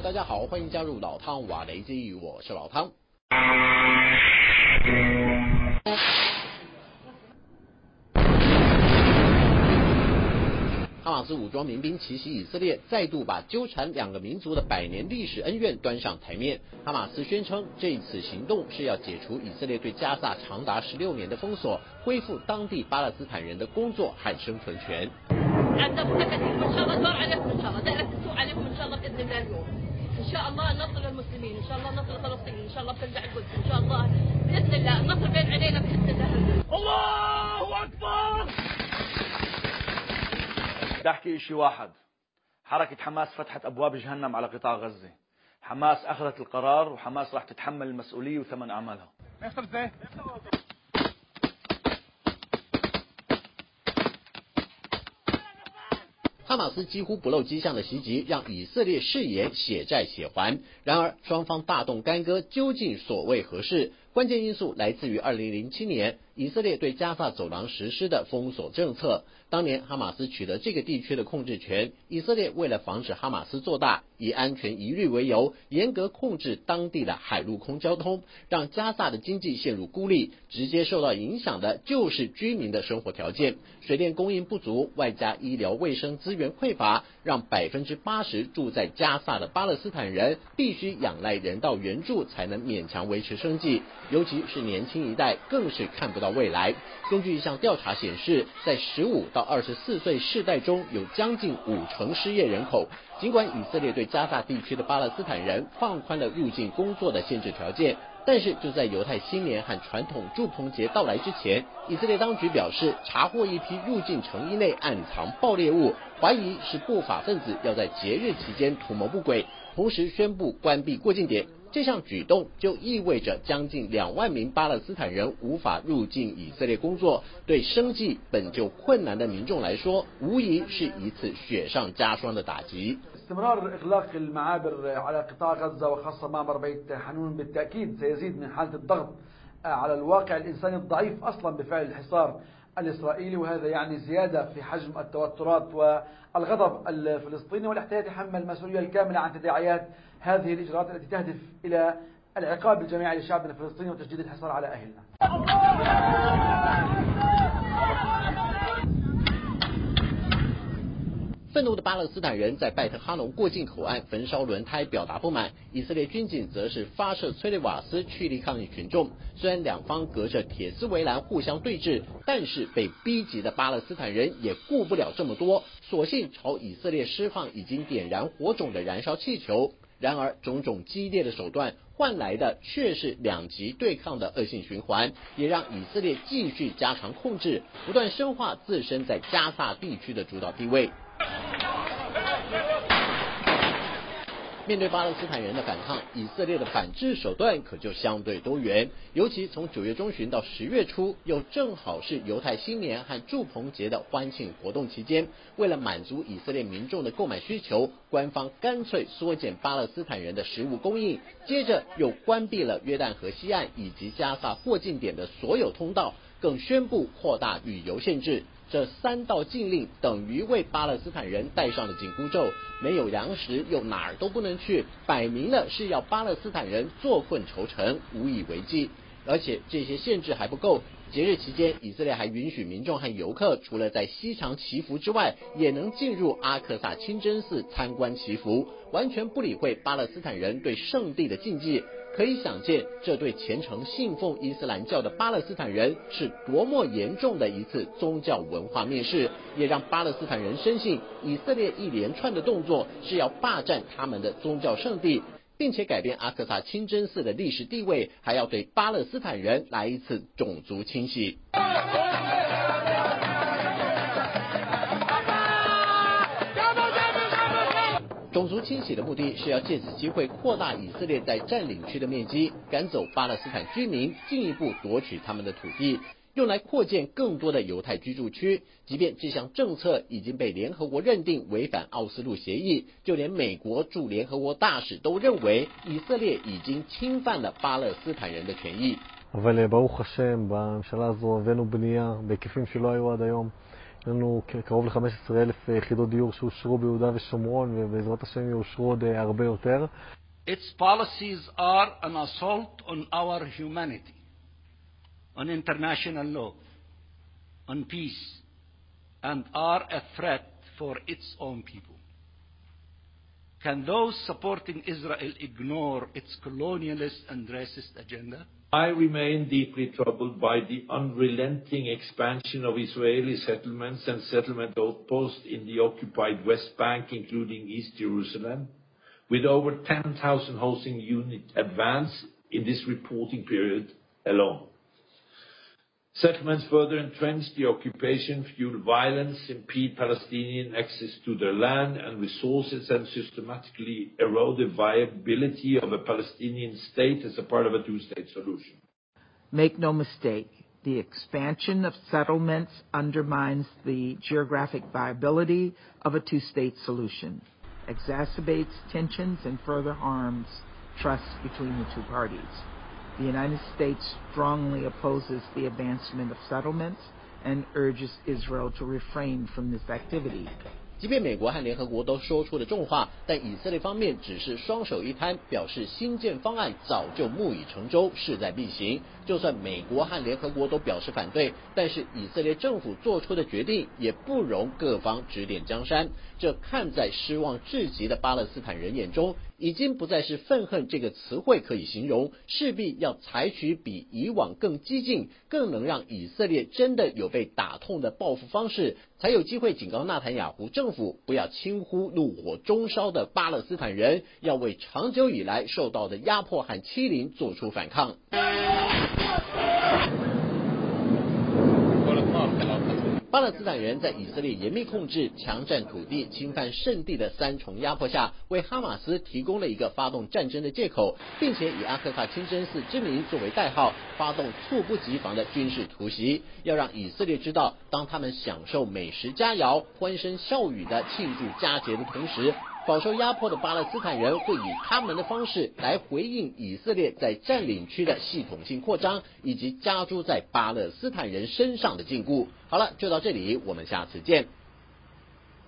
大家好，欢迎加入老汤瓦雷基，我是老汤。哈马斯武装民兵奇袭以色列，再度把纠缠两个民族的百年历史恩怨端上台面。哈马斯宣称，这次行动是要解除以色列对加萨长达十六年的封锁，恢复当地巴勒斯坦人的工作和生存权。إن شاء الله نصر للمسلمين إن شاء الله نصر لفلسطين إن شاء الله بترجع القدس إن شاء الله بإذن الله النصر بين علينا باذن الله. الله أكبر! بدي أحكي شيء واحد. حركة حماس فتحت أبواب جهنم على قطاع غزة. حماس أخذت القرار وحماس راح تتحمل المسؤولية وثمن أعمالها. 哈马斯几乎不露迹象的袭击，让以色列誓言血债血还。然而，双方大动干戈，究竟所为何事？关键因素来自于2007年以色列对加萨走廊实施的封锁政策。当年哈马斯取得这个地区的控制权，以色列为了防止哈马斯做大，以安全疑虑为由，严格控制当地的海陆空交通，让加萨的经济陷入孤立。直接受到影响的就是居民的生活条件，水电供应不足，外加医疗卫生资源匮乏，让百分之八十住在加萨的巴勒斯坦人必须仰赖人道援助才能勉强维持生计。尤其是年轻一代，更是看不到未来。根据一项调查显示，在十五到二十四岁世代中有将近五成失业人口。尽管以色列对加萨地区的巴勒斯坦人放宽了入境工作的限制条件，但是就在犹太新年和传统祝棚节到来之前，以色列当局表示查获一批入境成衣内暗藏爆裂物，怀疑是不法分子要在节日期间图谋不轨，同时宣布关闭过境点。这项举动就意味着将近两万名巴勒斯坦人无法入境以色列工作，对生计本就困难的民众来说，无疑是一次雪上加霜的打击。استمرار إغلاق المعابر على قطاع غزة وخاصة معبر بيت حنون بالتأكيد سيزيد من حالة الضغط على الواقع الإنساني الضعيف أصلا بفعل الحصار الإسرائيلي وهذا يعني زيادة في حجم التوترات والغضب الفلسطيني والاحتياج يتحمل المسؤولية الكاملة عن تداعيات هذه الإجراءات التي تهدف إلى العقاب الجماعي لشعبنا الفلسطيني وتشديد الحصار على أهلنا. 愤怒的巴勒斯坦人在拜特哈农过境口岸焚烧轮胎，表达不满。以色列军警则是发射催泪瓦斯驱离抗议群众。虽然两方隔着铁丝围栏互相对峙，但是被逼急的巴勒斯坦人也顾不了这么多，索性朝以色列释放已经点燃火种的燃烧气球。然而，种种激烈的手段换来的却是两极对抗的恶性循环，也让以色列继续加强控制，不断深化自身在加萨地区的主导地位。面对巴勒斯坦人的反抗，以色列的反制手段可就相对多元。尤其从九月中旬到十月初，又正好是犹太新年和祝棚节的欢庆活动期间，为了满足以色列民众的购买需求，官方干脆缩减巴勒斯坦人的食物供应，接着又关闭了约旦河西岸以及加萨过境点的所有通道，更宣布扩大旅游限制。这三道禁令等于为巴勒斯坦人戴上了紧箍咒，没有粮食又哪儿都不能去，摆明了是要巴勒斯坦人坐困愁城，无以为继。而且这些限制还不够，节日期间，以色列还允许民众和游客除了在西墙祈福之外，也能进入阿克萨清真寺参观祈福，完全不理会巴勒斯坦人对圣地的禁忌。可以想见，这对虔诚信奉伊斯兰教的巴勒斯坦人是多么严重的一次宗教文化面试，也让巴勒斯坦人深信以色列一连串的动作是要霸占他们的宗教圣地，并且改变阿克萨清真寺的历史地位，还要对巴勒斯坦人来一次种族清洗。种族清洗的目的是要借此机会扩大以色列在占领区的面积，赶走巴勒斯坦居民，进一步夺取他们的土地，用来扩建更多的犹太居住区。即便这项政策已经被联合国认定违反奥斯陆协议，就连美国驻联合国大使都认为以色列已经侵犯了巴勒斯坦人的权益。אבל ברוך השם, בממשלה הזו הבאנו בנייה בהיקפים שלא היו עד היום. יש לנו קרוב ל-15,000 יחידות דיור שאושרו ביהודה ושומרון, ובעזרת השם יאושרו עוד הרבה יותר. Its policies are an assault on our humanity, on international law, on peace, and are a threat for its own people. Can those supporting Israel ignore its colonialist and racist agenda? I remain deeply troubled by the unrelenting expansion of Israeli settlements and settlement outposts in the occupied West Bank, including East Jerusalem, with over 10,000 housing units advanced in this reporting period alone. Settlements further entrench the occupation, fuel violence, impede Palestinian access to their land and resources, and systematically erode the viability of a Palestinian state as a part of a two-state solution. Make no mistake, the expansion of settlements undermines the geographic viability of a two-state solution, exacerbates tensions, and further harms trust between the two parties. The United States strongly opposes the advancement of settlements and urges Israel to refrain from this activity. 即便美国和联合国都说出了重话，但以色列方面只是双手一摊，表示新建方案早就木已成舟，势在必行。就算美国和联合国都表示反对，但是以色列政府做出的决定也不容各方指点江山。这看在失望至极的巴勒斯坦人眼中，已经不再是愤恨这个词汇可以形容，势必要采取比以往更激进、更能让以色列真的有被打痛的报复方式，才有机会警告纳坦雅胡政府不要轻忽怒火中烧的巴勒斯坦人，要为长久以来受到的压迫和欺凌做出反抗。巴勒斯坦人在以色列严密控制、强占土地、侵犯圣地的三重压迫下，为哈马斯提供了一个发动战争的借口，并且以阿克萨清真寺之名作为代号，发动猝不及防的军事突袭，要让以色列知道，当他们享受美食佳肴、欢声笑语的庆祝佳节的同时。饱受压迫的巴勒斯坦人会以他们的方式来回应以色列在占领区的系统性扩张，以及加诸在巴勒斯坦人身上的禁锢。好了，就到这里，我们下次见。